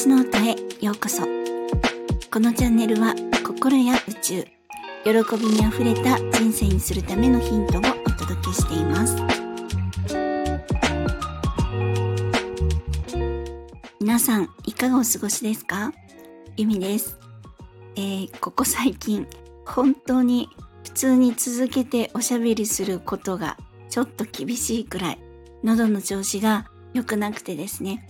星の音へようこそ。このチャンネルは心や宇宙喜びにあふれた人生にするためのヒントをお届けしています。皆さんいかがお過ごしですか？ゆみです、えー、ここ最近本当に普通に続けておしゃべりすることがちょっと厳しいくらい喉の調子が良くなくてですね。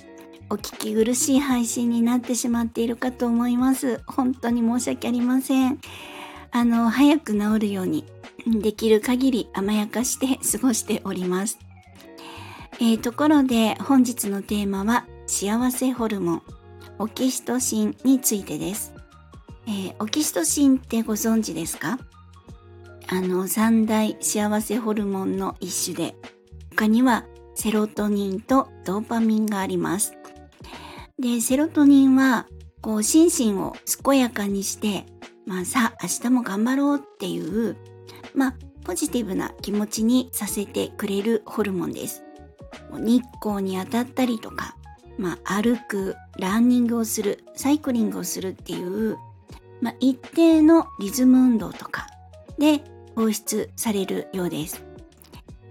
お聞き苦しい配信になってしまっているかと思います。本当に申し訳ありません。あの早く治るようにできる限り甘やかして過ごしております。えー、ところで本日のテーマは幸せホルモンオキシトシンについてです、えー、オキシトシンってご存知ですか？あの三大幸せホルモンの一種で他にはセロトニンとドーパミンがあります。でセロトニンはこう心身を健やかにしてまあさあ明日も頑張ろうっていうまあポジティブな気持ちにさせてくれるホルモンです日光に当たったりとかまあ、歩くランニングをするサイクリングをするっていう、まあ、一定のリズム運動とかで放出されるようです。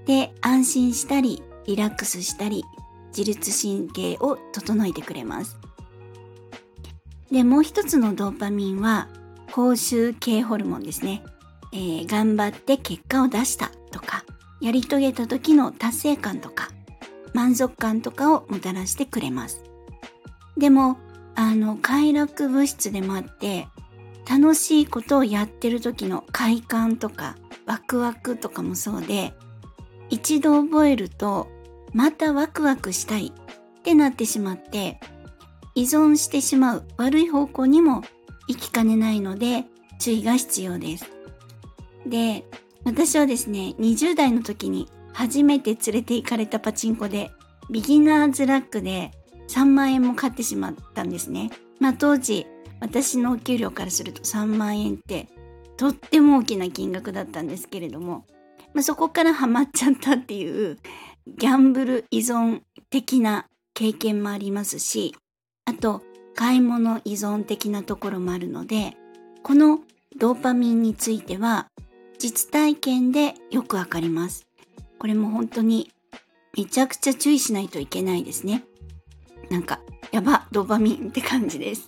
で、安心したり、リラックスしたり、自律神経を整えてくれます。で、もう一つのドーパミンは、報酬系ホルモンですね。えー、頑張って結果を出したとか、やり遂げた時の達成感とか、満足感とかをもたらしてくれます。でも、あの、快楽物質でもあって、楽しいことをやってる時の快感とかワクワクとかもそうで一度覚えるとまたワクワクしたいってなってしまって依存してしまう悪い方向にも行きかねないので注意が必要です。で、私はですね、20代の時に初めて連れて行かれたパチンコでビギナーズラックで3万円も買ってしまったんですね。まあ当時私のお給料からすると3万円ってとっても大きな金額だったんですけれども、まあ、そこからハマっちゃったっていうギャンブル依存的な経験もありますしあと買い物依存的なところもあるのでこのドーパミンについては実体験でよくわかります。これも本当にめちゃくちゃ注意しないといけないですね。なんかやばドーパミンって感じです。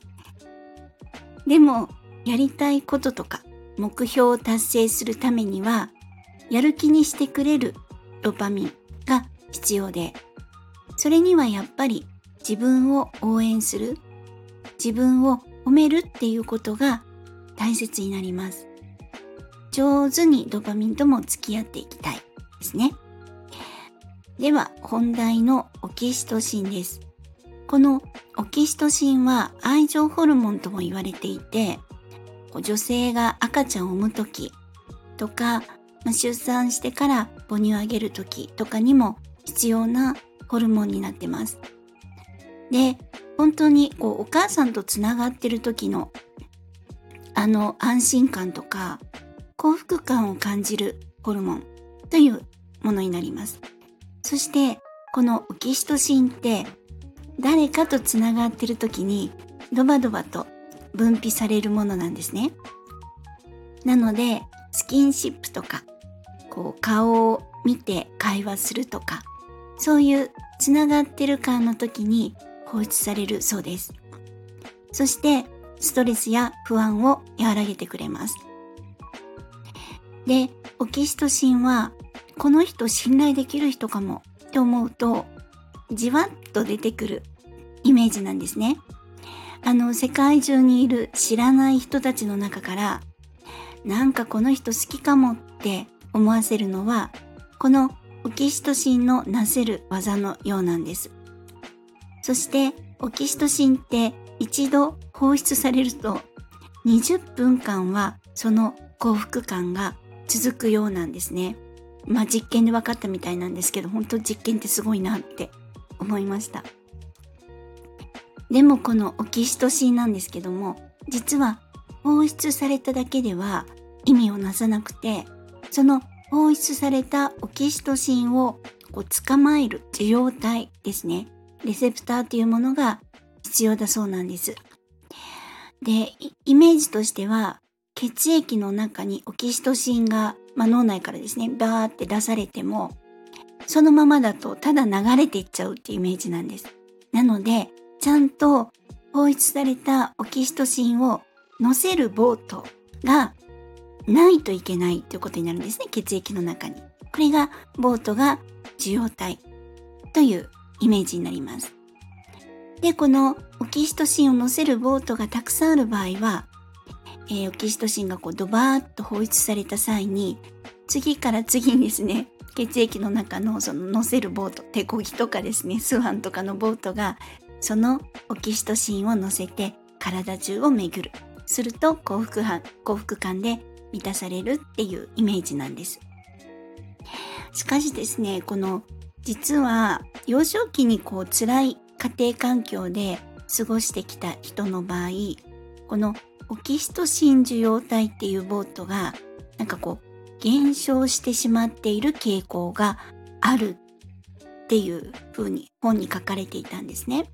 でもやりたいこととか目標を達成するためにはやる気にしてくれるドーパミン必要でそれにはやっぱり自分を応援する自分を褒めるっていうことが大切になります。上手にドパミンとも付き合っていきたいですね。では本題のオキシトシンです。このオキシトシンは愛情ホルモンとも言われていて女性が赤ちゃんを産む時とか、出産してから母乳をあげる時とかにも必要なホルモンになってます。で本当にこうお母さんとつながってる時のあの安心感とか幸福感を感じるホルモンというものになります。そしてこのオキシトシンって誰かとつながってる時にドバドバと分泌されるものなんですね。なのでスキンシップとかこう顔を見て会話するとかそういうつながってる感の時に放出されるそうです。そしてストレスや不安を和らげてくれます。で、オキシトシンはこの人信頼できる人かもって思うとじわっと出てくるイメージなんですね。あの世界中にいる知らない人たちの中からなんかこの人好きかもって思わせるのはこのオキシトシンのなせる技のようなんです。そしてオキシトシンって一度放出されると20分間はその幸福感が続くようなんですね。まあ実験で分かったみたいなんですけど本当実験ってすごいなって思いました。でもこのオキシトシンなんですけども実は放出されただけでは意味をなさなくてその放出されたオキシトシンをこう捕まえる受容体ですねレセプターというものが必要だそうなんです。で、イメージとしては、血液の中にオキシトシンが、まあ、脳内からですね、バーって出されても、そのままだとただ流れていっちゃうっていうイメージなんです。なので、ちゃんと放出されたオキシトシンを乗せるボートがないといけないということになるんですね、血液の中に。これがボートが受容体というイメージになります。で、このオキシトシンを乗せるボートがたくさんある場合は、えー、オキシトシンがこうドバーッと放出された際に、次から次にですね、血液の中のその乗せるボート、手こぎとかですね、スワンとかのボートが、そのオキシトシンを乗せて体中を巡る。すると幸福感、幸福感で満たされるっていうイメージなんです。しかしですね、この実は幼少期にこう辛い家庭環境で過ごしてきた人の場合、このオキシトシン受容体っていうボートがなんかこう減少してしまっている傾向があるっていう風に本に書かれていたんですね。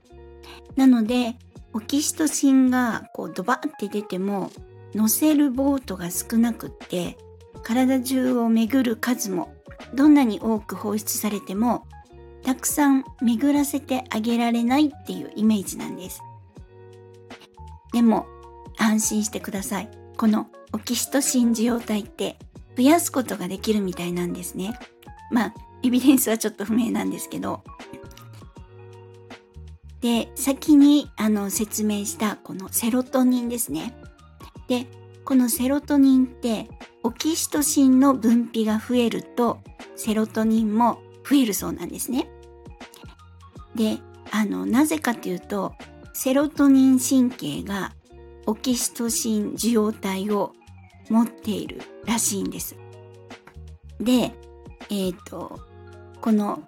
なのでオキシトシンがこうドバって出ても乗せるボートが少なくって体中を巡る数もどんなに多く放出されてもたくさん巡らせてあげられないっていうイメージなんです。でも安心してください。このオキシトシン受容体って増やすことができるみたいなんですね。まあ、エビデンスはちょっと不明なんですけど。で、先にあの説明したこのセロトニンですね。で、このセロトニンってオキシトシンの分泌が増えるとセロトニンも増えるそうなんですね。で、あの、なぜかというと、セロトニン神経がオキシトシン受容体を持っているらしいんです。で、えっ、ー、と、この、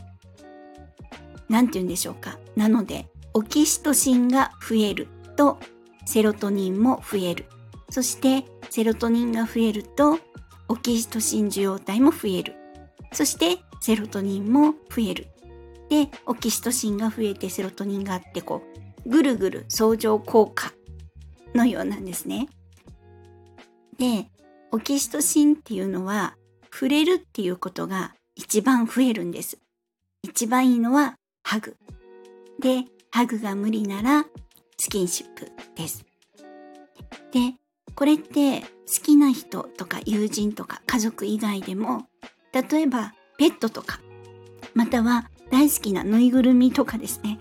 なんて言うんでしょうか。なので、オキシトシンが増えると、セロトニンも増える。そして、セロトニンが増えると、オキシトシン受容体も増える。そして、セロトニンも増える。で、オキシトシンが増えてセロトニンがあって、こう、ぐるぐる相乗効果のようなんですね。で、オキシトシンっていうのは、触れるっていうことが一番増えるんです。一番いいのはハグ。で、ハグが無理ならスキンシップです。で、これって好きな人とか友人とか家族以外でも、例えばペットとか、または大好きなぬいぐるみとかですね。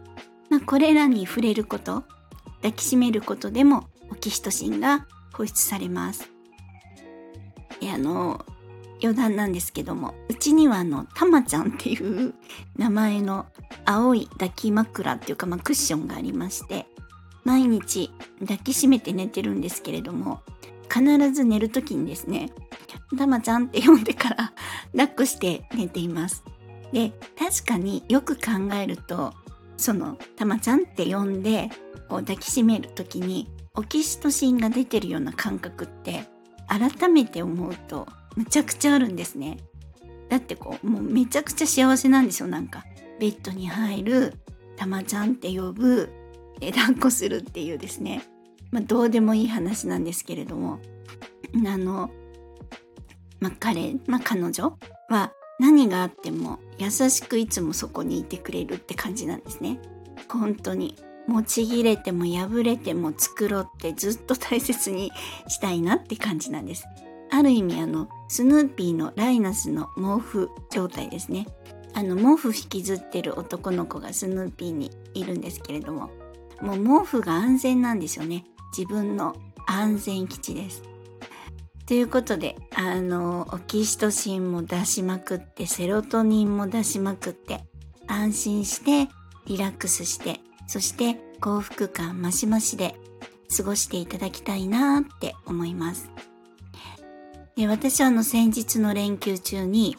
まあ、これらに触れること、抱きしめることでもオキシトシンが放出されます。であの、余談なんですけども、うちにはあの、たまちゃんっていう名前の青い抱き枕っていうか、まあ、クッションがありまして、毎日抱きしめて寝てるんですけれども、必ず寝る時にですね、たまちゃんって呼んでから抱っこして寝ています。で、確かによく考えると、その、たまちゃんって呼んで、こう抱きしめる時に、オキシトシンが出てるような感覚って、改めて思うと、むちゃくちゃあるんですね。だってこう、もうめちゃくちゃ幸せなんですよ、なんか。ベッドに入る、たまちゃんって呼ぶ、え抱っこするっていうですね。まあ、どうでもいい話なんですけれども、あの、まあ、彼、まあ、彼女は何があっても優しくいつもそこにいてくれるって感じなんですね。本当に。もうちぎれても破れても作ろうってずっと大切にしたいなって感じなんです。ある意味あの、スヌーピーのライナスの毛布状態ですね。あの、毛布引きずってる男の子がスヌーピーにいるんですけれども、もう毛布が安全なんですよね。自分の安全基地です。ということで、あの、オキシトシンも出しまくって、セロトニンも出しまくって、安心して、リラックスして、そして幸福感マシマシで過ごしていただきたいなって思います。で私はあの先日の連休中に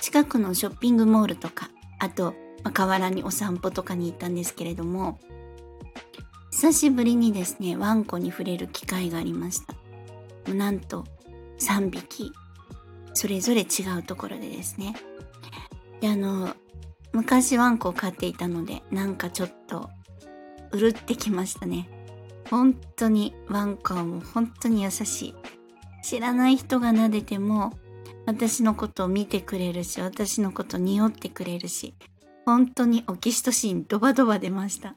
近くのショッピングモールとか、あと、ま、河原にお散歩とかに行ったんですけれども、久しぶりにですね、ワンコに触れる機会がありました。なんと3匹それぞれ違うところでですねであの昔ワンコを飼っていたのでなんかちょっとうるってきましたね。本当にワンコはもう本当に優しい。知らない人が撫でても私のことを見てくれるし、私のこと匂ってくれるし、本当にオキシトシンドバドバ出ました。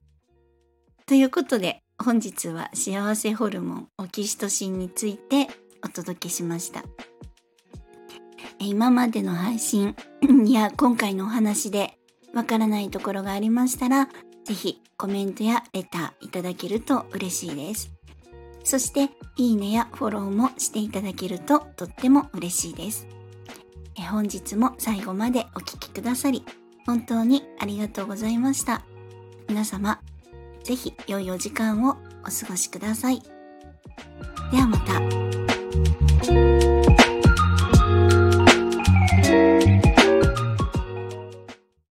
ということで本日は幸せホルモンオキシトシンについてお届けしました。今までの配信 や今回のお話でわからないところがありましたら、ぜひコメントやレターいただけると嬉しいです。そして、いいねやフォローもしていただけるととっても嬉しいです。本日も最後までお聴きくださり、本当にありがとうございました。皆様、ぜひ良いお時間をお過ごしください。ではまた。